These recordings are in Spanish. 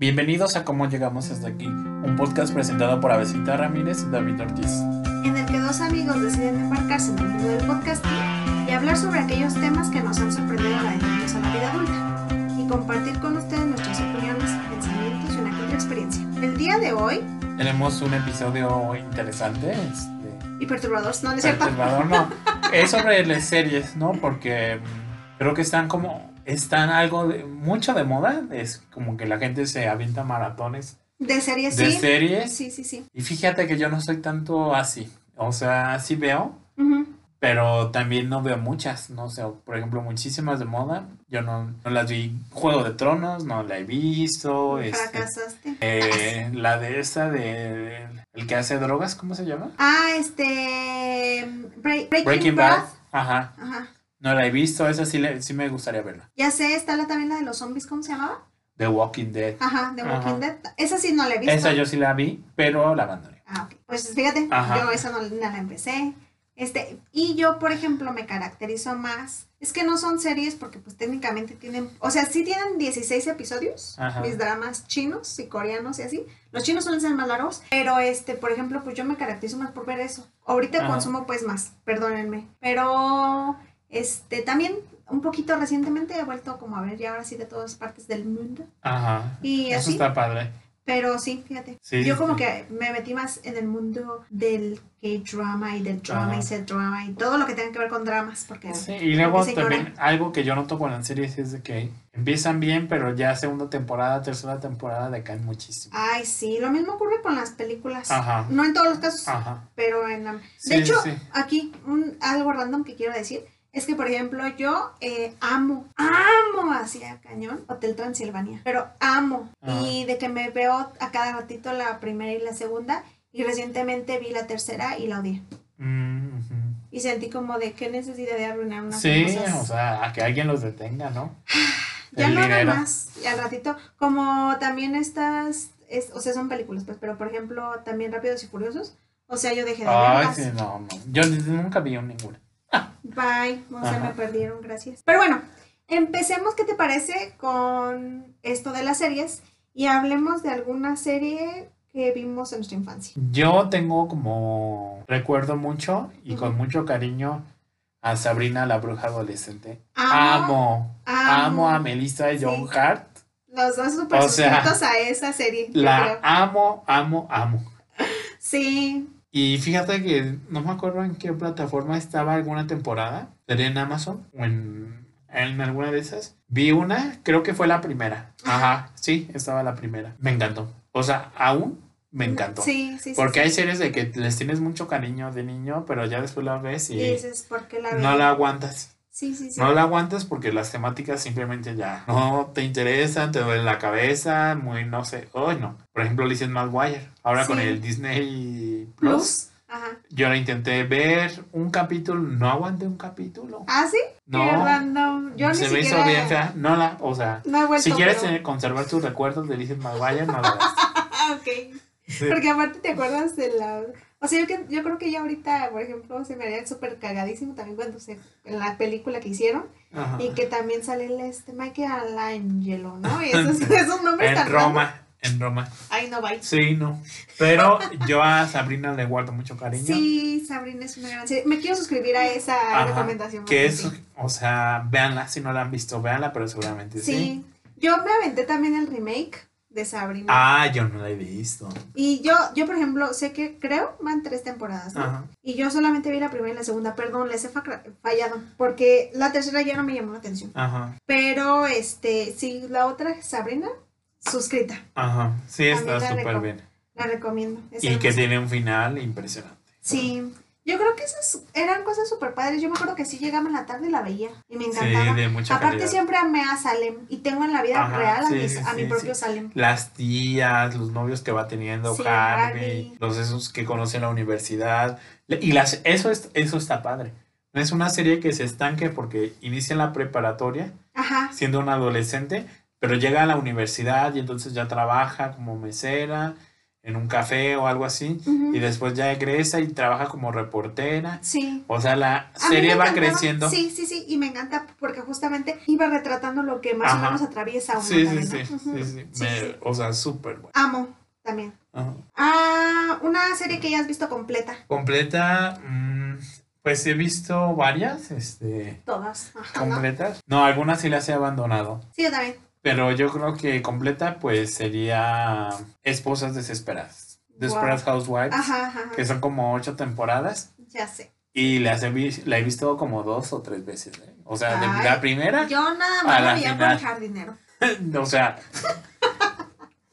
Bienvenidos a Cómo Llegamos Hasta Aquí, un podcast presentado por Avesita Ramírez y David Ortiz. en el que dos amigos deciden embarcarse en el mundo del podcasting y hablar sobre aquellos temas que nos han sorprendido a adentrarnos a la vida adulta y compartir con ustedes nuestras opiniones, pensamientos y una que otra experiencia. El día de hoy, Tenemos un episodio interesante, este, y perturbadores, no, no es cierto. perturbador, no, es sobre las series, ¿no? Porque creo que están como, están algo, de, mucho de moda, es como que la gente se avienta maratones De series, de sí. series. Sí, sí, sí. Y fíjate que yo no soy tanto así, o sea, sí veo, pero también no veo muchas, no sé, por ejemplo, muchísimas de moda, yo no, no las vi, Juego de Tronos, no la he visto, este, Fracasaste. eh, la de esta de el que hace drogas, ¿cómo se llama? Ah, este. Break- Breaking, Breaking Bad. Bad, ajá, Ajá. No la he visto, esa sí, le- sí me gustaría verla. Ya sé, está la también la de los zombies, ¿cómo se llamaba? The Walking Dead, Ajá, de Walking Ajá. Dead. Esa sí no la he visto. esa yo sí la vi, pero la abandoné. Ah, ok. Pues fíjate, Ajá. yo esa no, no la empecé. Este, y yo, por ejemplo, me caracterizo más. Es que no son series porque pues técnicamente tienen, o sea, sí tienen 16 episodios, Ajá. mis dramas chinos y coreanos y así. Los chinos suelen ser más largos, pero este, por ejemplo, pues yo me caracterizo más por ver eso. Ahorita consumo pues más, perdónenme. Pero este, también un poquito recientemente he vuelto como a ver ya ahora sí de todas partes del mundo. Ajá, Y eso así. está padre. Pero sí, fíjate. Sí, yo como sí. que me metí más en el mundo del K-drama y del drama Ajá. y set drama y todo lo que tenga que ver con dramas. Porque Sí, y luego también algo que yo noto con las series es de que empiezan bien, pero ya segunda temporada, tercera temporada decaen muchísimo. Ay, sí, lo mismo ocurre con las películas. Ajá. No en todos los casos, Ajá. pero en la... De Sí, hecho, aquí un, algo random que quiero decir es que, por ejemplo, yo eh, amo, amo así a cañón Hotel Transilvania, pero amo. Ajá. Y de que me veo a cada ratito la primera y la segunda, y recientemente vi la tercera y la odié. Mm. Y sentí como de qué necesidad de arruinar unas Sí, cosas. o sea, a que alguien los detenga, ¿no? ya el no dinero. más. Y al ratito, como también estas, es, o sea, son películas, pues, pero por ejemplo, también Rápidos y Furiosos. O sea, yo dejé de Ay, verlas. sí, no, no. Yo nunca vi ninguna. Bye, o sea, Ajá. me perdieron, gracias. Pero bueno, empecemos, ¿qué te parece con esto de las series? Y hablemos de alguna serie que vimos en nuestra infancia. Yo tengo como recuerdo mucho y con mucho cariño a Sabrina la bruja adolescente. Amo, Amo, a Melissa Sí. John Hart. Los dos súper O sea, a esa serie. La creo. amo, amo, amo. Sí, Y fíjate que no me acuerdo en qué plataforma estaba alguna temporada. Sería en Amazon o en, en alguna de esas. Vi una, creo que fue la primera. Ajá, sí, estaba la primera. Me encantó. O sea, aún me encantó. sí, sí. sí, Porque sí. hay series de que les tienes mucho cariño de niño, pero ya después la ves y Y dices, ¿por qué la no la aguantas. Sí, sí, sí. No la aguantas porque las temáticas simplemente ya no te interesan, te duele la cabeza, muy no sé. Ay, no. Por ejemplo, Lizzie McGuire. Ahora con el Disney Plus. Plus. Ajá. Yo la intenté ver un capítulo, no aguanté un capítulo. ¿Ah, sí? No. Qué random. Yo se ni me siquiera... hizo bien fea. No la, o sea, No he vuelto, si quieres pero- tener- conservar tus recuerdos de Lizzie McGuire, no la veas. Ok. Sí. Porque aparte te acuerdas de la... O sea, yo, que, yo creo que ya ahorita, por ejemplo, se me haría súper cagadísimo también cuando se... En la película que hicieron. Ajá. Y que también sale el este Michael Angelo, ¿no? Y esos, esos nombres En tan Roma, en Roma. Ay, no, bye. Sí, no. Pero yo a Sabrina le guardo mucho cariño. Sí, Sabrina es una gran serie. Me quiero suscribir a esa Ajá, recomendación. Que es, sí. o sea, véanla, si no la han visto, véanla, pero seguramente sí. Sí. Yo me aventé también el remake de Sabrina. Ah, yo no la he visto. Y yo, yo, por ejemplo, sé que creo van tres temporadas, ¿no? Ajá. Y yo solamente vi la primera y la segunda, perdón, les he fa- fallado, porque la tercera ya no me llamó la atención. Ajá. Pero, este, sí, la otra, Sabrina, suscrita, Ajá. Sí, está súper bien. la recomiendo. es Y que tiene un final impresionante. Sí, yo creo que esas eran cosas súper padres. Yo me acuerdo que sí llegaba en la tarde y la veía y me Sí, encantaba. de mucha Aparte calidad. siempre amé a Salem y tengo en la vida Ajá, real a, sí, mis- sí, a mi sí, propio sí. Salem. Las tías, los novios que va teniendo Sí, Harvey, los esos que conocen la universidad. Y las, eso, es, eso está padre. No es una serie que se estanque porque inicia en la preparatoria Ajá, siendo una adolescente, pero llega a la universidad y entonces ya trabaja como mesera en un café o algo así. Y después ya egresa y trabaja como reportera. Sí. O sea, la serie va creciendo. Sí, sí, sí, y me encanta porque justamente iba retratando lo que más o Ajá. menos atraviesa uno Sí, también, sí, ¿no? Sí, sí. Sí, Me- sí. O sea, súper bueno. Amo también. Ajá. Ah, una serie que ya has visto completa. Completa, mm, pues he visto varias, este, Todas. Ajá, ¿no? completas. No, algunas sí las he abandonado. Sí, yo también. Pero yo creo que completa, pues sería Esposas Desesperadas. Desperate Housewives, Ajá, ajá, que son como ocho temporadas. Ya sé. Y las he la he visto como dos o tres veces. ¿eh? O sea, de la primera, Yo nada más la veía por final. dejar dinero. o sea,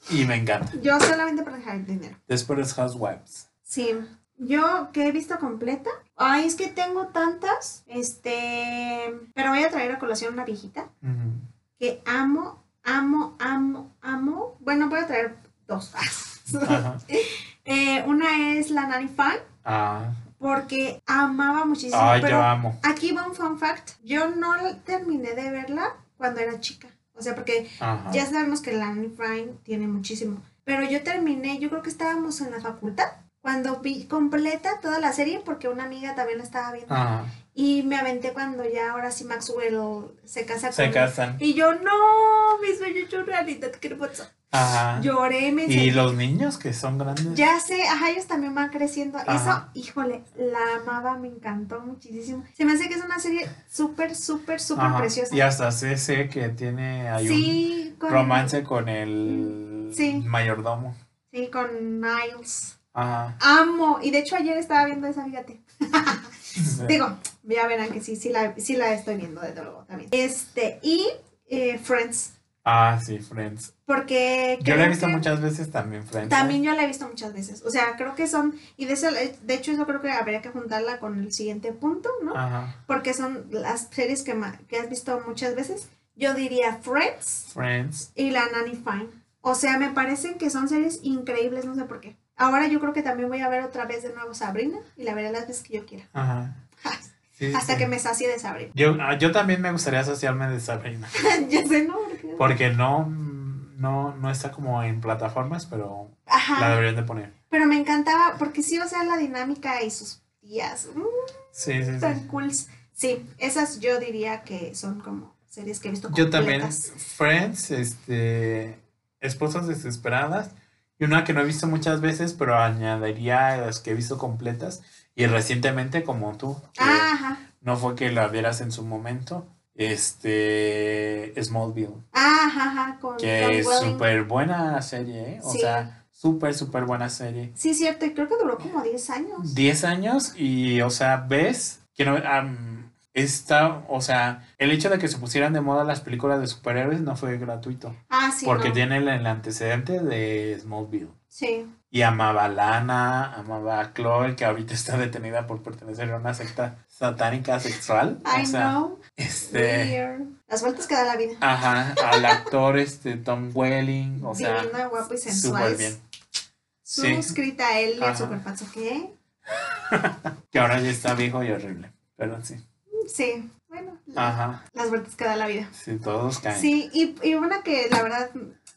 y me encanta. Yo solamente por dejar dinero. Desperate Housewives. Sí. Yo que he visto completa. Ay, es que tengo tantas. Este. Pero voy a traer a colación una viejita Ujú. Que amo, amo, amo, amo. Bueno, voy a traer dos. Eh, una es la Nanny Fan, Ah, porque amaba muchísimo. ay, pero yo amo. aquí va un fun fact. Yo no terminé de verla cuando era chica. O sea, porque Ajá. ya sabemos que la Nanny Fan tiene muchísimo. Pero yo terminé, yo creo que estábamos en la facultad. Cuando vi completa toda la serie, porque una amiga también la estaba viendo. Ajá. Y me aventé cuando ya ahora sí Maxwell se casa Se con casan. Y yo, no, mi sueño hecho realidad, ¿qué pasó? Ajá. Lloré, me Y los niños que son grandes. Ya sé, ajá, ellos también van creciendo. Ajá. Eso, híjole, la amaba, me encantó muchísimo. Se me hace que es una serie súper, súper, súper preciosa. Y hasta sé, sé que tiene hay sí, un con, romance con el Sí. mayordomo. Sí, con Niles. Ajá. Amo. Y de hecho ayer estaba viendo esa, fíjate. Digo, ya verán que sí, sí la, sí la estoy viendo, desde luego, también. Este, y eh, Friends. Ah, sí, Friends. Porque Yo la he visto muchas veces también, Friends. También yo la he visto muchas veces. O sea, creo que son. Y de, eso, de hecho, eso creo que habría que juntarla con el siguiente punto, ¿no? Ajá. Porque son las series que, que has visto muchas veces. Yo diría Friends Friends. y La Nanny Fine. O sea, me parecen que son series increíbles, no sé por qué. Ahora yo creo que también voy a ver otra vez de nuevo Sabrina y la veré las veces que yo quiera. Ajá. Sí, Hasta sí. que me sacie de Sabrina. Yo, ah, yo también me gustaría asociarme de Sabrina. ya sé, ¿no? Porque- Porque no, no, no está como en plataformas, pero la deberían de poner. Pero me encantaba porque sí, o sea, la dinámica y sus tías. mm, Sí, sí, tan sí. cool. Sí, esas yo diría que son como series que he visto Yo también, completas. Friends, este, Esposas Desesperadas, y una que no he visto muchas veces, pero añadiría a las que he visto completas, y recientemente como tú, Ajá, no fue que la vieras en su momento, este, Smallville, ajá, ajá, con que es súper buena serie, ¿eh? o Sí. sea, súper, súper buena serie. Sí, cierto, y creo que duró como 10 años. 10 años y, o sea, ves que no, am, está, o sea, el hecho de que se pusieran de moda las películas de superhéroes no fue gratuito. Ah, sí. porque no. tiene el, el antecedente de Smallville. Sí. Y amaba a Lana, amaba a Chloe, que ahorita está detenida por pertenecer a una secta satánica sexual. I o sea, know. este. Weird. Las vueltas que da la vida. Ajá, al actor este Tom Welling, o sea, Divino, guapo y sensual. súper bien. Sí, Suscrita a él, Ajá. el super falso. ¿Qué? que ahora ya está viejo y horrible, pero sí. Sí. Bueno, la- las vueltas que da la vida. sí, todos caen. Sí, y, y una que la verdad,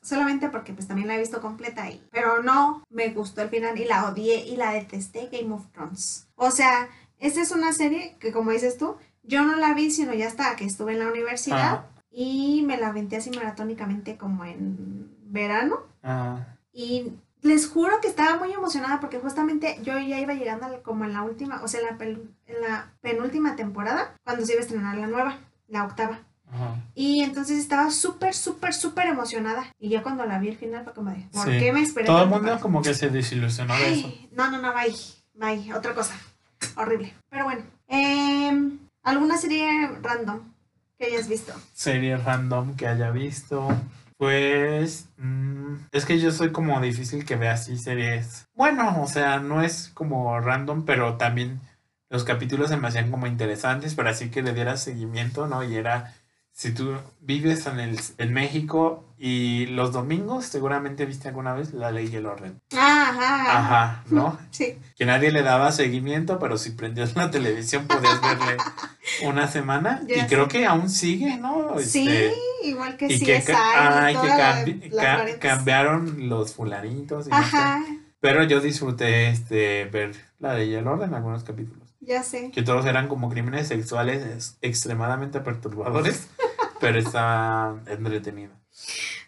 solamente porque pues también la he visto completa ahí, pero no me gustó el final y la odié y la detesté, Game of Thrones. O sea, esta es una serie que como dices tú, yo no la vi sino ya hasta que estuve en la universidad Ajá, y me la aventé así maratónicamente como en verano ajá, y les juro que estaba muy emocionada porque justamente yo ya iba llegando como en la última, o sea, en la, pel- en la penúltima temporada cuando se iba a estrenar la nueva, la octava. ajá. Y entonces estaba súper, súper, súper emocionada. Y ya cuando la vi al final fue como de, ¿por Sí. qué me esperé? Todo el mundo para- como que se desilusionó de eso. No, no, no, bye, bye, otra cosa. Horrible. Pero bueno, em, ¿alguna serie random que hayas visto? serie random que haya visto. Pues mm, es que yo soy como difícil que vea así series. Bueno, o sea, no es como random, pero también los capítulos se me hacían como interesantes, pero así que le diera seguimiento, ¿no? Y era, si tú vives en, el, en México y los domingos, seguramente viste alguna vez La Ley y el Orden. Ajá. Ajá, ¿no? Sí. Que nadie le daba seguimiento, pero si prendías la televisión podías verle una semana. Ya y creo que aún sigue, ¿no? Sí, Este, igual que y sí que, ay, que cambi- ca- cambiaron los fulanitos. y no sé. Ajá. Pero yo disfruté este, ver la de el orden, algunos capítulos. Ya sé. Que todos eran como crímenes sexuales es- extremadamente perturbadores, pero está entretenido.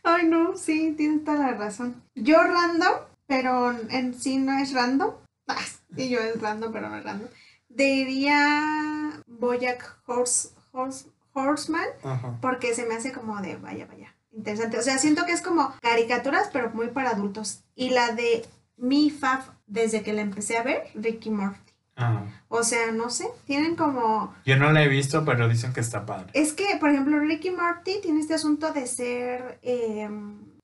Ay, no, sí, tienes toda la razón. Yo random, pero en sí no es random. Ah, y yo es random, pero no es random. Diría Boyack Horse, Horse, Horseman, Ajá. porque se me hace como de vaya, vaya, interesante. O sea, siento que es como caricaturas, pero muy para adultos. Y la de Mi Faf, desde que la empecé a ver, Ricky Morty. Ajá. O sea, no sé, tienen como Yo no la he visto, pero dicen que está padre. Es que, por ejemplo, Ricky Morty tiene este asunto de ser eh,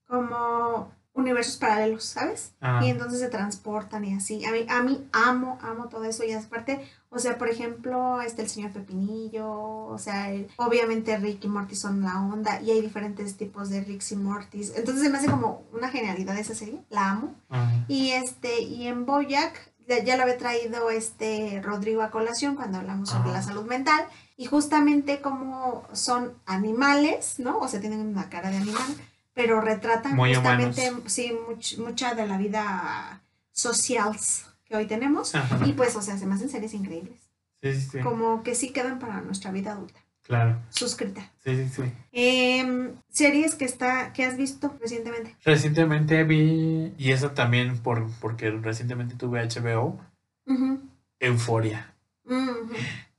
como universos paralelos, ¿sabes? Ajá. Y entonces se transportan y así. A mí, a mí amo, amo todo eso. Y aparte, o sea, por ejemplo, está el señor Pepinillo, o sea, el- obviamente Rick y Morty son la onda y hay diferentes tipos de Ricks y Mortys. Entonces se me hace como una genialidad esa serie, la amo. Y este, y en Boyac, ya, lo había traído este Rodrigo a colación cuando hablamos sobre Ajá. la salud mental. Y justamente como son animales, ¿no? O sea, tienen una cara de animal, pero retratan Muy justamente, humanos. sí, much- mucha de la vida social que hoy tenemos. Ajá. Y pues, o sea, se me hacen series increíbles. Sí, sí, sí. Como que sí quedan para nuestra vida adulta. Claro. Suscrita. Sí, sí, sí. Em, series que está, que has visto recientemente. Recientemente vi, y eso también por, porque recientemente tuve HBO, Ujú. Euforia. Ujú.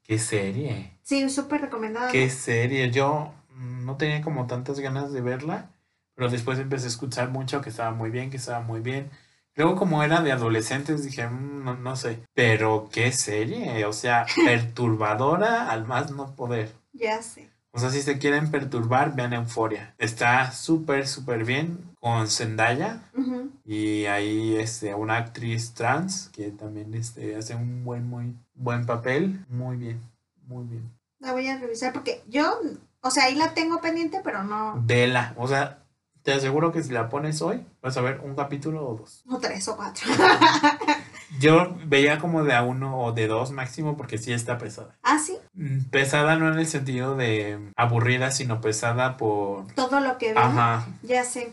Qué serie. Sí, súper recomendada. Qué serie. Yo mm, no tenía como tantas ganas de verla, pero después empecé a escuchar mucho que estaba muy bien, que estaba muy bien. Luego como era de adolescentes dije, "Mm, no, no sé, pero qué serie, o sea, perturbadora al más no poder. Ya sé. O sea, si se quieren perturbar, vean Euforia. Está súper, súper bien con Zendaya y ahí este, una actriz trans que también este, hace un buen, muy buen papel. Muy bien, muy bien. La voy a revisar porque yo, o sea, ahí la tengo pendiente, pero no, Vela, o sea, te aseguro que si la pones hoy, vas a ver un capítulo o dos. no tres o cuatro. Yo veía como de a uno o de dos máximo porque sí está pesada. ah, sí, Mm, Pesada no en el sentido de aburrida, sino pesada por... todo lo que veo. Ajá. Ya sé.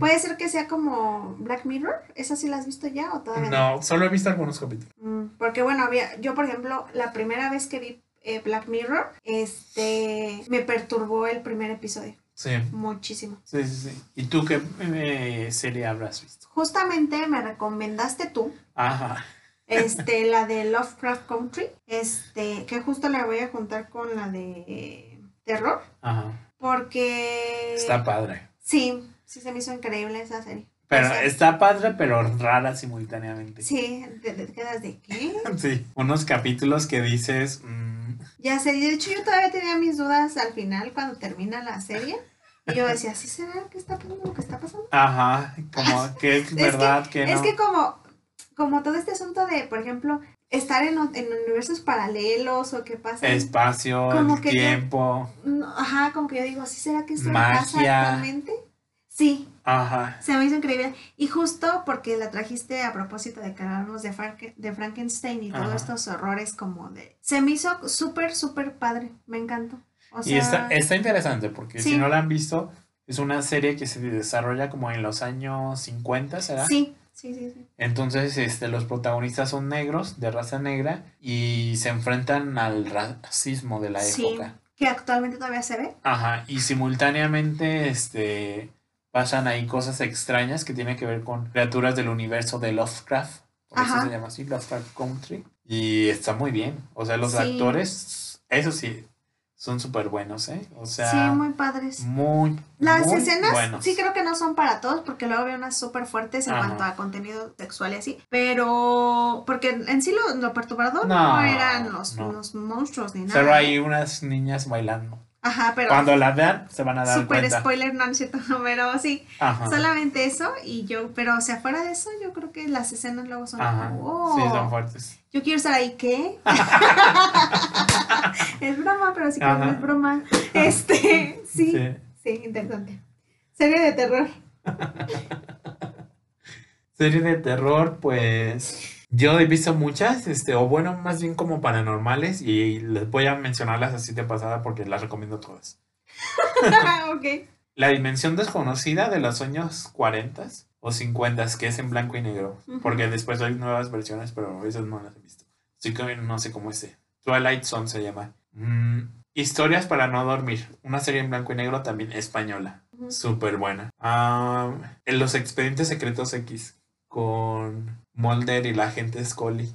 Puede ser que sea como Black Mirror. ¿Esa sí la has visto ya o todavía no? No, solo he visto algunos capítulos. Mm, porque bueno, había, yo por ejemplo, la primera vez que vi eh, Black Mirror, este, me perturbó el primer episodio. Sí, Muchísimo. sí, sí. sí. ¿Y tú qué eh, serie habrás visto? Justamente me recomendaste tú Ajá. este, la de Lovecraft Country, este, que justo la voy a juntar con la de terror, Ajá. porque Está padre. sí, sí se me hizo increíble esa serie. Pero O sea, está padre, pero rara simultáneamente. Sí, te, te quedas de qué. Sí. Unos capítulos que dices... mm, Ya sé, de hecho yo todavía tenía mis dudas al final cuando termina la serie. Y yo decía, ¿sí será que está pasando lo que está pasando? Ajá, como que es verdad que, no. Es que como, como todo este asunto de, por ejemplo, estar en, en universos paralelos o qué pasa. Espacio, Como que yo- tiempo. No, Ajá, como que yo digo, ¿sí será que esto Magia. pasa actualmente? Sí, Ajá. se me hizo increíble. Y justo porque la trajiste a propósito de que hablamos de, Frank- de Frankenstein y todos estos horrores como de... Se me hizo súper, súper padre. Me encantó. O sea, y está, está interesante porque Sí. si no la han visto, es una serie que se desarrolla como en los años 50, ¿será? Sí, sí, sí, sí. Entonces, este, los protagonistas son negros, de raza negra, y se enfrentan al racismo de la Sí, época. que actualmente todavía se ve. Ajá, y simultáneamente, este, pasan ahí cosas extrañas que tienen que ver con criaturas del universo de Lovecraft, por eso se llama así, Lovecraft Country, y está muy bien, o sea, los Sí. actores, eso sí, son súper buenos, ¿eh? O sea, sí, muy padres. muy, Las muy escenas buenos. sí creo que no son para todos porque luego veo unas súper fuertes en Ajá. cuanto a contenido sexual y así. Pero porque en sí lo, lo perturbador no, No, eran los, no. los monstruos ni nada. Solo hay unas niñas bailando. Ajá, pero Cuando la vean, se van a dar súper cuenta. spoiler, no, no es cierto, pero sí. Ajá. Solamente eso y yo, pero o sea, fuera de eso, yo creo que las escenas luego son Ajá. como, Sí, "Oh, son fuertes. yo quiero estar ahí, ¿qué? es broma, pero sí que no es broma. Este, sí, sí, Sí. interesante. Serie de terror. Serie de terror, pues yo he visto muchas, este, o bueno, más bien como paranormales, y les voy a mencionarlas así de pasada porque las recomiendo todas. ok. La dimensión desconocida de los años 40 o 50, que es en blanco y negro. Porque después hay nuevas versiones, pero esas no las he visto. Así que no sé cómo es. Twilight Zone se llama. Mm, Historias para no dormir. Una serie en blanco y negro también española. Ujú. Súper buena. Ah, en Los Expedientes Secretos X con Mulder y la agente Scully.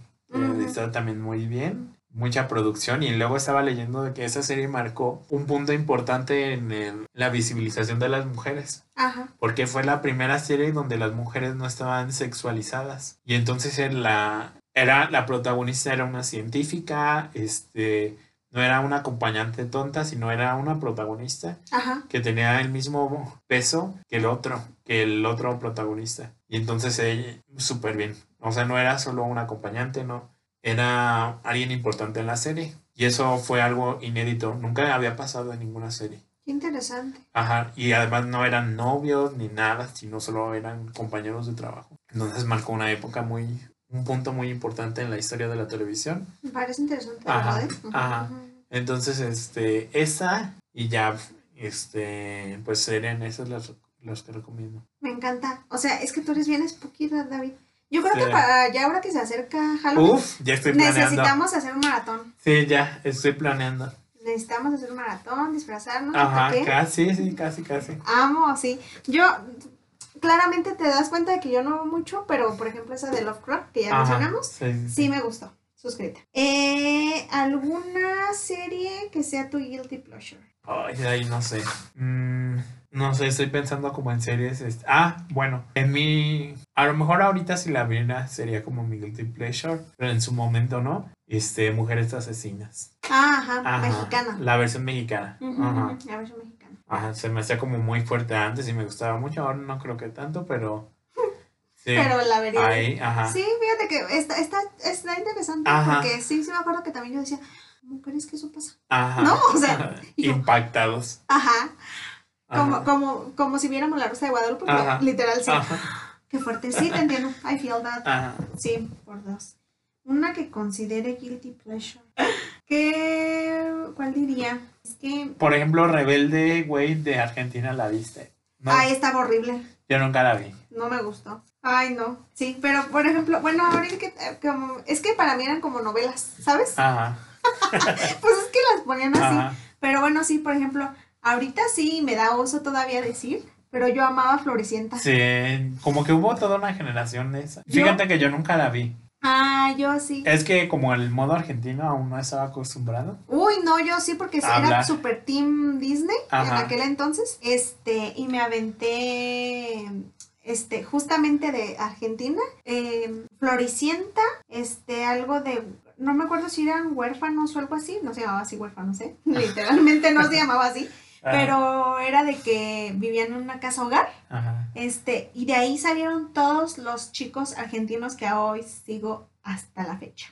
Está también muy bien. Mucha producción. Y luego estaba leyendo de que esa serie marcó un punto importante en el- la visibilización de las mujeres. Ajá. Porque fue la primera serie donde las mujeres no estaban sexualizadas. Y entonces la, era, la protagonista era una científica, este, no era una acompañante tonta, sino era una protagonista Ajá. que tenía el mismo peso que el otro, que el otro protagonista. Y entonces ella, súper bien. O sea, no era solo un acompañante, no. Era alguien importante en la serie. Y eso fue algo inédito. Nunca había pasado en ninguna serie. Qué interesante. Ajá, y además no eran novios ni nada, sino solo eran compañeros de trabajo. Entonces marcó una época muy, un punto muy importante en la historia de la televisión. Me parece interesante, Ajá, ajá. Entonces, este, esa y ya, este, pues serían esos los, los que recomiendo. Me encanta. O sea, es que tú eres bien spooky, David. Yo creo Sí. que para ya ahora que se acerca Halloween, Uf, ya estoy planeando. necesitamos hacer un maratón. Sí, ya, estoy planeando. Necesitamos hacer un maratón, disfrazarnos. Ajá, casi, sí, casi, casi. Amo, sí. Yo, claramente te das cuenta de que yo no veo mucho, pero por ejemplo esa de Lovecraft que ya Ajá, mencionamos, sí, me gustó. Suscrita. Eh, ¿Alguna serie que sea tu guilty pleasure? Ay, ahí no sé. Mm, no sé, estoy pensando como en series. este- Ah, bueno, en mi. A lo mejor ahorita si la viera sería como mi guilty pleasure, pero en su momento no. Este, Mujeres Asesinas. Ah, ajá, Ajá, mexicana. La versión mexicana. Ajá. La versión mexicana. Ajá, se me hacía como muy fuerte antes y me gustaba mucho. Ahora no creo que tanto, pero. Sí. Pero la vería. Ahí, ajá. Sí, fíjate que está, está, está interesante Ajá. porque sí, sí me acuerdo que también yo decía, ¿cómo crees que eso pasa? Ajá. No, o sea, Impactados. Ajá, como, como, como si viéramos la Rosa de Guadalupe, pero literal sí. Qué fuerte, sí, te entiendo. I feel that. Ajá. Sí, por dos. Una que considere guilty pleasure. ¿Qué? ¿Cuál diría? Es que. Por ejemplo, Rebelde, güey, de Argentina, ¿la viste? No, Ay, estaba horrible. yo nunca la vi. No me gustó. Ay, no. Sí, pero por ejemplo, bueno, ahorita que. eh, Como, es que para mí eran como novelas, ¿sabes? Ajá. Pues es que las ponían así. Ajá. Pero bueno, sí, por ejemplo, ahorita sí me da oso todavía decir, pero yo amaba Floricienta. Sí, como que hubo toda una generación de esa. Fíjate que yo nunca la vi. Ah, yo sí. Es que como el modo argentino aún no estaba acostumbrado. Uy, no, yo sí, porque era super team Disney en aquel entonces. Este, y me aventé, este, justamente de Argentina, eh, Floricienta, este, algo de, no me acuerdo si eran huérfanos o algo así, no se llamaba así huérfanos, ¿eh? Literalmente no se llamaba así, Ajá. pero era de que vivían en una casa hogar. Ajá. Este, y de ahí salieron todos los chicos argentinos que hoy sigo hasta la fecha.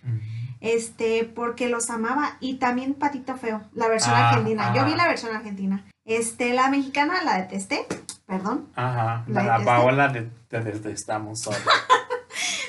Este, porque los amaba. Y también Patito Feo, la versión Ah, argentina. Yo ah. vi la versión argentina. Este, la mexicana la detesté. Perdón. Ajá. La La. Paola de, te detestamos solo.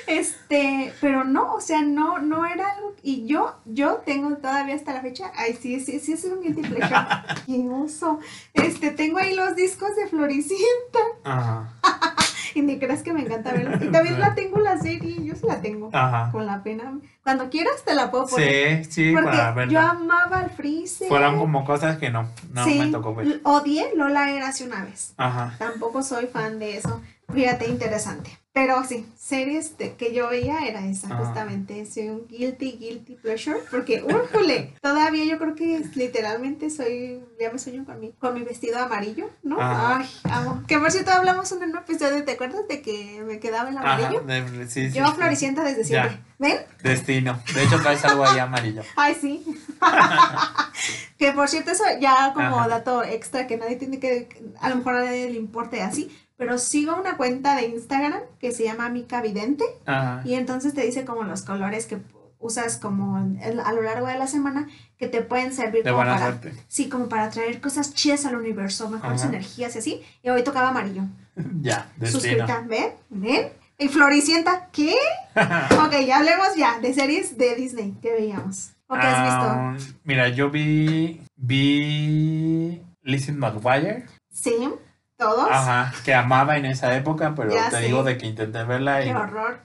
Este, pero no, o sea, no, no era algo. Y yo, yo tengo todavía hasta la fecha. Ay, sí, sí, sí, es un guilty pleasure. Qué oso. Este, tengo ahí los discos de Floricienta. Ajá. Y ni creas que me encanta verlos. Y también la tengo la serie. Yo sí la tengo. Ajá. Con la pena. Cuando quieras te la puedo poner. Sí, sí, porque para verla. yo amaba al Freezer. Fueron como cosas que no, no sí, me tocó ver. odié Lola era hace una vez. Ajá. Tampoco soy fan de eso. Fíjate, interesante. Pero sí, series de- que yo veía era esa, Ajá. justamente. Soy un guilty, guilty pleasure. Porque, úrjole, todavía yo creo que literalmente soy, ya me sueño con mi, con mi vestido amarillo, ¿no? Ay, amo. Que por cierto hablamos en un episodio, ¿te acuerdas de que me quedaba el amarillo? de- sí, sí, Yo sí. floricienta desde Ya. siempre. ¿Ven? Destino. De hecho, traes algo ahí amarillo. Ay, sí. que por cierto, eso ya como Ajá. dato extra que nadie tiene que, a lo mejor a nadie le importe así, pero sigo una cuenta de Instagram que se llama Mica Vidente Ajá. y entonces te dice como los colores que usas como a lo largo de la semana que te pueden servir De como buena para, suerte. sí, como para traer cosas chidas al universo, mejores Ajá. energías y así. Y hoy tocaba amarillo. Ya, destino. Suscrita, ¿ven? ¿Ven? Y Floricienta, ¿qué? ok, ya hablemos ya de series de Disney que veíamos. ¿O qué has visto? Ah, Mira, yo vi. Vi. Lizzie McGuire. Sí. ¿Todos? Ajá, que amaba en esa época, pero Ya te digo de que intenté verla y, Qué horror.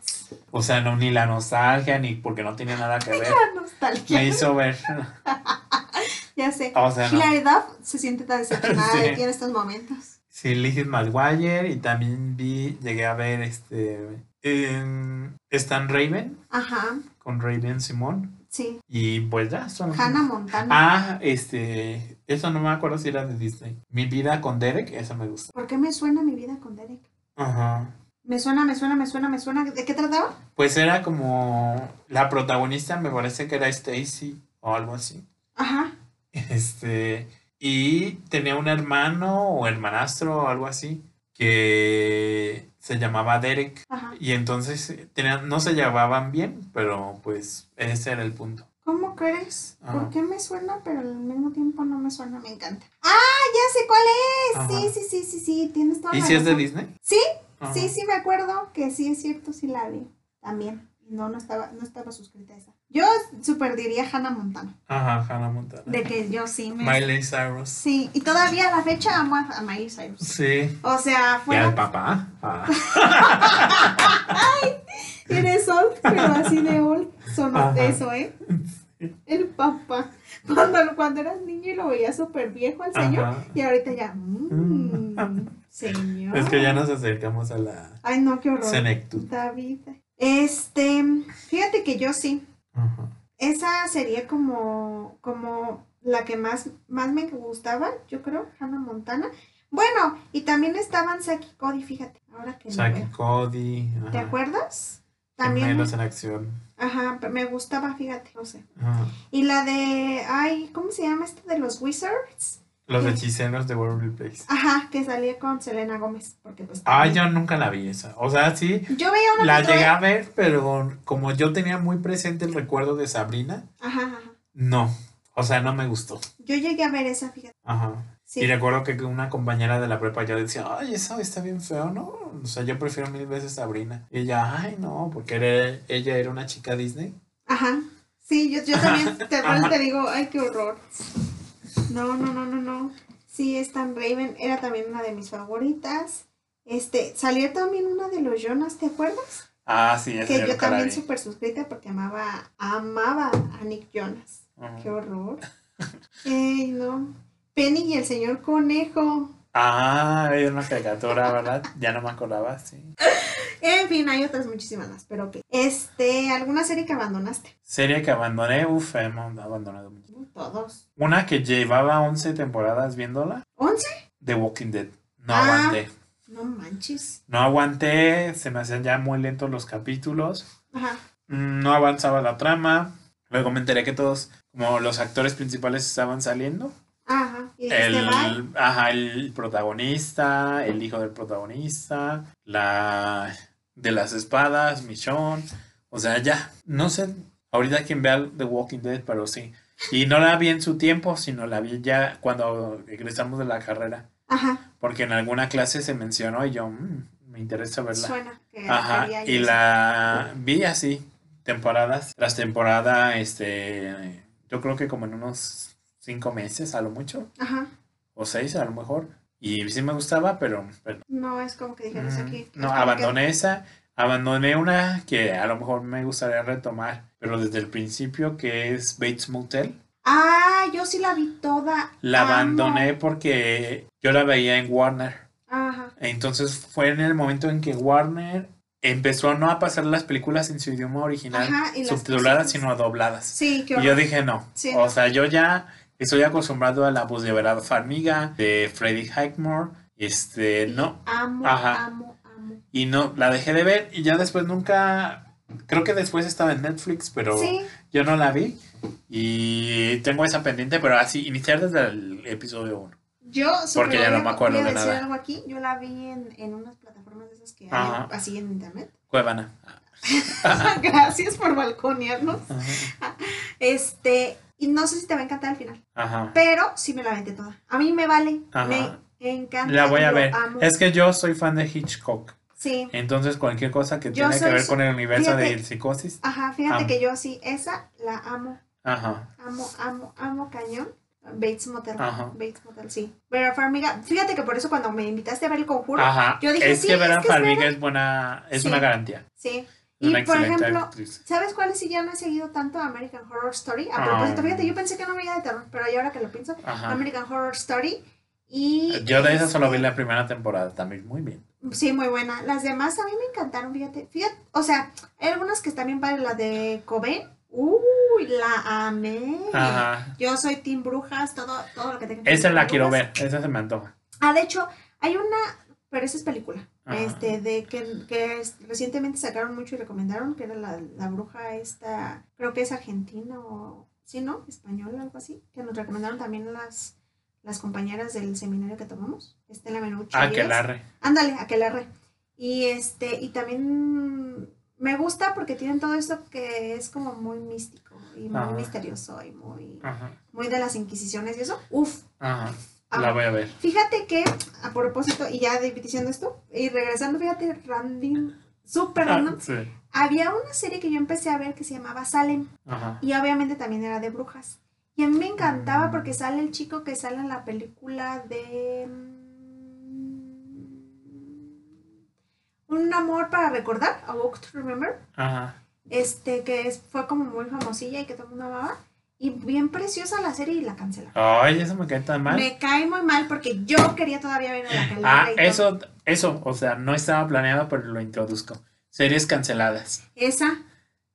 o sea, no, ni la nostalgia, ni porque no tenía nada que ver, La nostalgia. me hizo ver, Ya sé. o sea, no. Duff se siente tan decepcionada de ti en estos momentos. Sí, Lizzie McGuire y también vi, llegué a ver este, em, Stan Raven Ajá, con Raven Simón sí. y pues ya, son... Hannah Montana. Ah, este, eso no me acuerdo si era de Disney. Mi vida con Derek, eso me gusta. ¿Por qué me suena mi vida con Derek? Ajá. Me suena, me suena, me suena, me suena. ¿De qué trataba? Pues era como la protagonista, me parece que era Stacy o algo así. Ajá. Este, y tenía un hermano o hermanastro o algo así que se llamaba Derek. Ajá. Y entonces eh, tenían, no se llevaban bien, pero pues ese era el punto. ¿Cómo crees? Ajá. ¿Por qué me suena, pero al mismo tiempo no me suena? Me encanta. ¡Ah! Ya sé cuál es. Ajá. Sí, sí, sí, sí, sí. Tienes toda ¿Y la si es de. Disney? Sí, Ajá. sí, sí, me acuerdo que sí es cierto, sí la vi. También. No, no estaba, no estaba suscrita a esa. Yo super diría Hannah Montana. Ajá, Hannah Montana. De que yo sí me. Miley Cyrus. Sí, y todavía a la fecha amo a, a Miley Cyrus. Sí. O sea, ¿Y fue. al papá? Ah. Eres old, pero así de old. Sonó Ajá. eso, ¿eh? El papá. Cuando, cuando eras niño y lo veía súper viejo al señor. Ajá. Y ahorita ya. Mmm, Mm. señor. Es que ya nos acercamos a la Ay, no, qué horror. senectud. David. Este. Fíjate que yo sí. Ajá. Esa sería como, como la que más, más me gustaba, yo creo, Hannah Montana. Bueno, y también estaban Saki y Cody, fíjate, ahora que Saki veo. Cody. ¿Te ajá. acuerdas? También, Gemelos en acción. Ajá, me gustaba, fíjate, no sé. Ajá. Y la de, ay, ¿cómo se llama esta de los Wizards? Los hechiceros de Waverly Place. Ajá, que salía con Selena Gómez, porque pues... Ah, yo nunca la vi esa. O sea, sí, Yo veía una la que llegué a ver, pero como yo tenía muy presente el recuerdo de Sabrina, Ajá, ajá. no. O sea, no me gustó. Yo llegué a ver esa, fíjate. Ajá. Sí. Y recuerdo que una compañera de la prepa ya decía, ay, eso está bien feo, ¿no? O sea, yo prefiero mil veces Sabrina. Y ella, ay, no, porque era- ella era una chica Disney. Ajá. Sí, yo, yo también te, te digo, ay, qué horror. No, no, no, no, no. Sí, Stan Raven era también una de mis favoritas. Este, salió también una de los Jonas, ¿te acuerdas? Ah, sí, esa que yo también súper suscrita porque amaba, amaba a Nick Jonas. Ajá. Qué horror. Ey, no. Penny y el señor conejo. Ah, era una caricatura, ¿verdad? Ya no me acordaba, sí. En fin, hay otras muchísimas más, pero ok. Este, ¿alguna serie que abandonaste? Serie que abandoné, uff, hemos abandonado mucho. Todos. Una que llevaba 11 temporadas viéndola, ¿Once? The Walking Dead. No Ah. aguanté. No manches. No aguanté, se me hacían ya muy lentos los capítulos. Ajá. Mm, No avanzaba la trama. Luego me enteré que todos, como los actores principales estaban saliendo. Ajá. Y. El, ajá, el protagonista, el hijo del protagonista, la de las espadas, Michonne. O sea, ya, no sé, ahorita quien vea The Walking Dead, pero sí. Y no la vi en su tiempo, sino la vi ya cuando regresamos de la carrera. Ajá. Porque en alguna clase se mencionó y yo, "Mm, me interesa verla. Suena. Que Ajá, y eso. la vi así, temporadas. Tras temporada, este, yo creo que como en unos cinco meses a lo mucho, Ajá. o seis a lo mejor. Y sí me gustaba, pero, pero, No es como que dijeras mm, aquí. no, abandoné esa. Abandoné una que a lo mejor me gustaría retomar, pero desde el principio, que es Bates Motel. Ah, yo sí la vi toda. La Amo. abandoné porque yo la veía en Warner. Ajá. Entonces fue en el momento en que Warner empezó no a pasar las películas en su idioma original, Ajá, subtituladas, sino dobladas. Sí, qué Y yo dije no. Sí, o no. sea, yo ya estoy acostumbrado a la voz de Verdad Farmiga, de Freddie Highmore. Este, no. Amo, Ajá. amo, amo. Y no, la dejé de ver y ya después nunca. Creo que después estaba en Netflix, pero Sí, yo no la vi. Y tengo esa pendiente, pero así, iniciar desde el episodio 1. yo Porque ya no me acuerdo de decir nada. algo aquí. Yo la vi en, en unas plataformas de esas que hay así en internet. Cuevana. Gracias por balconearnos. Ajá. Este, y no sé si te va a encantar al final, Ajá. pero sí me la aventé toda. A mí me vale, Ajá. me encanta. La voy a ver. amo. Es que yo soy fan de Hitchcock. Sí, Entonces, cualquier cosa que Yo tiene que ver su- con el universo fíjate. de psicosis. ajá, fíjate Amo. que yo sí, esa la amo, Ajá. amo, amo, amo cañón. Bates Motel. Ajá. Bates Motel, sí. Vera Farmiga, fíjate que por eso cuando me invitaste a ver el conjuro, Ajá. yo dije, es sí, que es Vera que es Farmiga Vera. es buena, es Sí. una garantía. sí. Es Y por ejemplo, actriz. ¿sabes cuáles sí ya no he seguido tanto? American Horror Story. A Ah. propósito, fíjate, yo pensé que no veía de terror, pero ya ahora que lo pienso, Ajá. American Horror Story. Y. Yo de esa solo vi la primera temporada, también muy bien. Sí, muy buena. Las demás a mí me encantaron, fíjate. Fíjate, o sea, hay algunas que bien padres. La de Cobain. Uy, la amé. Ajá. Yo soy Team Brujas, todo, todo lo que tenga que Esa la quiero ver, esa se me antoja. Ah, de hecho, hay una, pero esa es película. Ajá. Este, de que, que es- recientemente sacaron mucho y recomendaron, que era la, la bruja esta, creo que es argentina o, sí, ¿no? Española, algo así. Que nos recomendaron también las, las compañeras del seminario que tomamos. Estela Menucci. Ah, y que ellas. la re. Ándale, Aquelarre. Y este, y también me gusta porque tienen todo esto que es como muy místico y muy Ajá. misterioso y muy, Ajá. muy de las inquisiciones y eso. Uf. Ajá. La voy a ver. Fíjate que, a propósito, y ya diciendo esto, y regresando, fíjate, random, súper random, Ah, sí. había una serie que yo empecé a ver que se llamaba Salem, Ajá. y obviamente también era de brujas. Y a mí me encantaba Mm. porque sale el chico que sale en la película de... mm, Un amor para recordar, A Walk to Remember, Ajá. este que es- fue como muy famosilla y que todo el mundo amaba. Y bien preciosa la serie y la cancelaron. Ay, eso me cae tan mal. Me cae muy mal porque yo quería todavía ver a la Ah, y todo. eso, eso, o sea, no estaba planeado, pero lo introduzco. Series canceladas. Esa.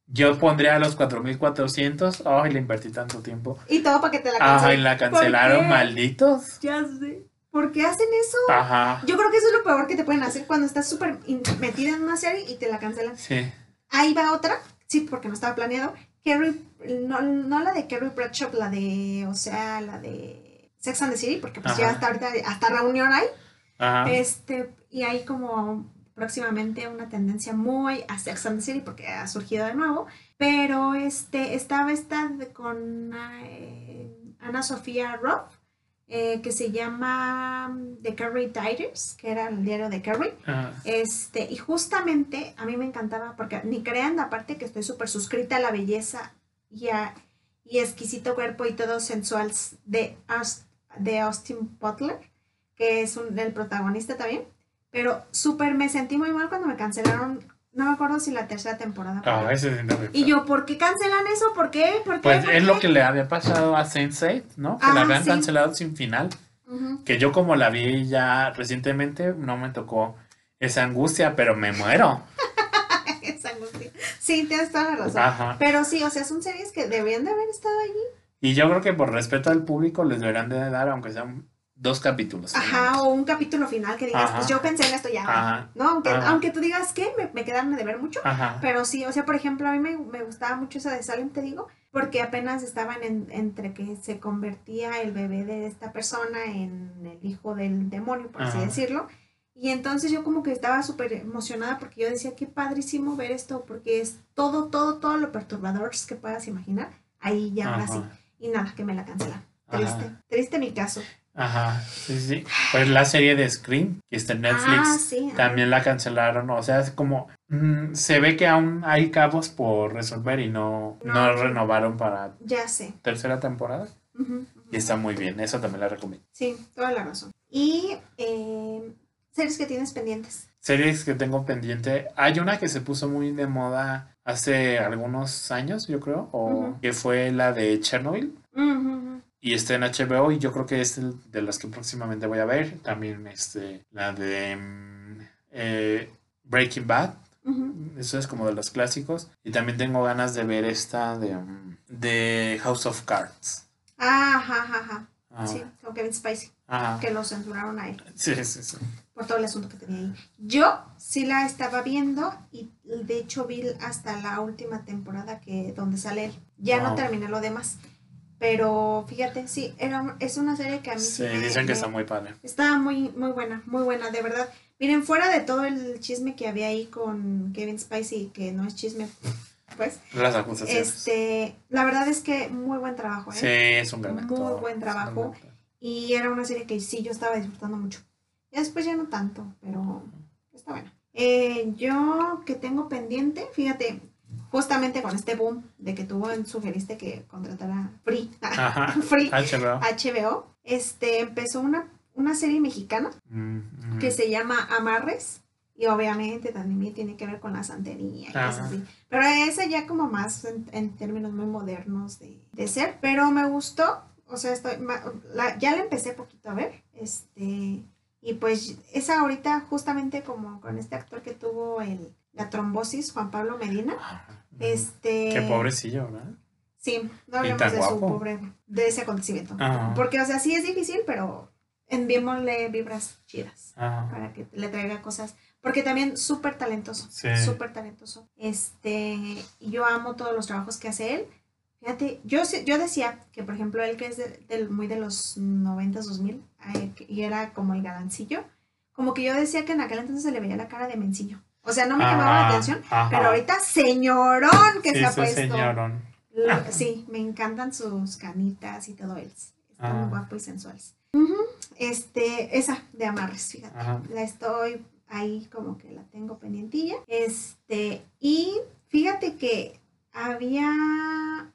Yo pondría a los 4400. Ay, le invertí tanto tiempo. Y todo para que te la cancelen. Ay, la cancelaron, malditos. Ya sé. ¿Por qué hacen eso? Ajá. Yo creo que eso es lo peor que te pueden hacer cuando estás súper metida en una serie y te la cancelan. Sí. Ahí va otra. Sí, porque no estaba planeado. Carrie, no, no la de Carrie Bradshaw, la de, o sea, la de Sex and the City, porque pues ya hasta ahorita, hasta reunión hay. Ajá. Este, y hay como próximamente una tendencia muy a Sex and the City porque ha surgido de nuevo. Pero este, estaba esta con eh, Ana Sofía Roth, eh, que se llama mm, The Carrie Diaries, que era el diario de Carrie. Este, y justamente a mí me encantaba porque ni crean, aparte que estoy súper suscrita a la belleza y, a- y exquisito cuerpo y todo sensual de, de Austin Butler, que es un, el protagonista también. Pero súper me sentí muy mal cuando me cancelaron, no me acuerdo si la tercera temporada. Ah, pero- ese sí no me y yo, ¿por qué cancelan eso? ¿Por qué? ¿Por qué? Pues ¿Por es lo que le había pasado a Sense8, ¿no? Que Ah, la habían sí. cancelado sin final. Que yo como la vi ya recientemente, no me tocó esa angustia, pero me muero. Esa angustia. Sí, tienes toda la razón. Ajá. Pero sí, o sea, son series que deberían de haber estado allí. Y yo creo que por respeto al público les deberán de dar, aunque sean dos capítulos. Ajá, o un capítulo final que digas, Ajá. pues yo pensé en esto ya. Ajá. ¿No? Aunque, Ajá. aunque tú digas que me, me quedaron de ver mucho. Ajá. Pero sí, o sea, por ejemplo, a mí me, me gustaba mucho esa de Salem, te digo, porque apenas estaban en- entre que se convertía el bebé de esta persona en el hijo del demonio, por así decirlo. Y entonces yo como que estaba súper emocionada porque yo decía, qué padrísimo ver esto, porque es todo, todo, todo lo perturbador que puedas imaginar. Ahí ya ahora sí. Y nada, que me la cancelan. Triste, triste mi caso. Ajá. Sí, sí. Pues la serie de Scream, que está en Netflix, Ah, sí. también la cancelaron. O sea, es como. mm, se ve que aún hay cabos por resolver y no, no, No. renovaron para Ya sé. tercera temporada. Y está muy bien. Eso también la recomiendo. Sí, toda la razón. Y eh, series que tienes pendientes. Series que tengo pendiente. Hay una que se puso muy de moda hace algunos años, yo creo, o que fue la de Chernobyl. Y está en HBO y yo creo que es de las que próximamente voy a ver. También este, la de mm, eh, Breaking Bad. Eso es como de los clásicos. Y también tengo ganas de ver esta de, mm, de House of Cards. Ah, Ajá, ajá, ajá. Ah, Sí, con Kevin Spacey, ajá. que lo censuraron a él Sí, sí, sí. por todo el asunto que tenía ahí. Yo sí la estaba viendo y de hecho vi hasta la última temporada que donde sale él. Ya no terminé lo demás. Pero fíjate, sí, era, es una serie que a mí sí, Sí, me- dicen que me- está muy padre. Está muy, muy buena, muy buena, de verdad. Miren, fuera de todo el chisme que había ahí con Kevin Spacey, que no es chisme, pues, Las acusaciones. este, la verdad es que muy buen trabajo, ¿eh? Sí, es un gran Muy actor. buen es un trabajo. Y era una serie que sí, yo estaba disfrutando mucho. Ya después ya no tanto, pero está buena. Eh, yo que tengo pendiente, fíjate, justamente con este boom de que tú sugeriste que contratara Free, Ajá. Free HBO. HBO, este, empezó una, una serie mexicana Mm, mm. que se llama Amarres. Y obviamente también tiene que ver con la santería y cosas así. Pero esa ya como más en, en términos muy modernos de, de ser. Pero me gustó. O sea, estoy, la- ya la empecé poquito a ver. Este, y pues esa ahorita justamente como con este actor que tuvo el, la trombosis, Juan Pablo Medina. Este, Qué pobrecillo, ¿verdad? Sí, no hablemos de su pobre, de ese acontecimiento. Ajá. Porque, o sea, sí es difícil, pero enviémosle vibras chidas Ajá. para que le traiga cosas. Porque también súper talentoso, Sí. súper talentoso. Este, yo amo todos los trabajos que hace él. Fíjate, yo, yo decía que, por ejemplo, él que es de- muy de los 90s, 2000, eh, y era como el galancillo, como que yo decía que en aquel entonces se le veía la cara de mencillo. O sea, no me llamaba la atención, ajá. pero ahorita señorón que Sí, se ha puesto. señorón. Lo- Sí, me encantan sus canitas y todo él. Está Ah. muy guapo y sensuales. Ujú, Este, esa de amarres, fíjate. Ajá. La estoy ahí como que la tengo pendientilla. Este, y fíjate que había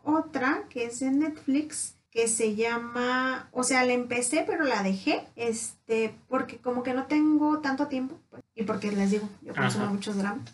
otra que es en Netflix que se llama, o sea, la empecé pero la dejé, este, porque como que no tengo tanto tiempo, y porque les digo, yo consumo Ajá. muchos dramas.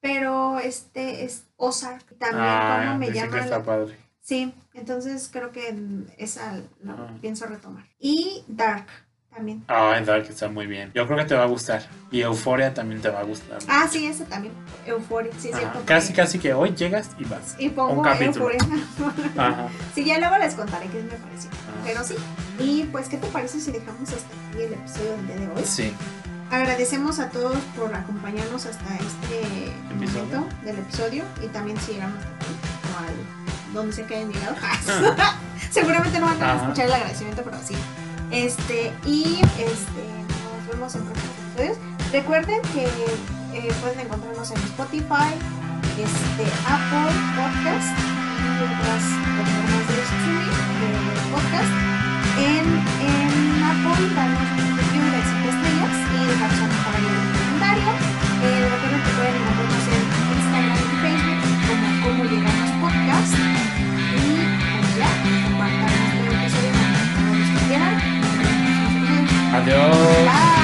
Pero este es Ozark, también Ah, como me que llama está la- padre. Sí, entonces creo que esa la Ah. pienso retomar. Y Dark también. Ah, Dark está muy bien. Yo creo que te va a gustar. Y Euforia también te va a gustar. Ah, sí, esa también. Euphoria, sí, Ajá. cierto. Casi, porque- casi que hoy llegas y vas. Y pongo un capítulo. Euphoria. Ajá. sí, ya luego les contaré qué me pareció. Ah. Pero sí. Y pues, ¿qué te parece si dejamos hasta aquí el episodio del día de hoy? Sí. Agradecemos a todos por acompañarnos hasta este Episodio. momento del episodio y también si llegamos al donde sea que hayan llegado. Seguramente no van a escuchar el agradecimiento, pero sí. Este, y este, nos vemos en próximos episodios. Recuerden que eh, pueden encontrarnos en Spotify, este, Apple Podcast y otras plataformas de streaming de, podcast. En, en Apple danos un review de 5 estrellas y dejarnos un comentario. Eh, recuerden que pueden encontrarnos en Instagram y Facebook como Cómo Llegamos Podcast. Y pues ya, compartan este episodio con todos los que quieran. Nos vemos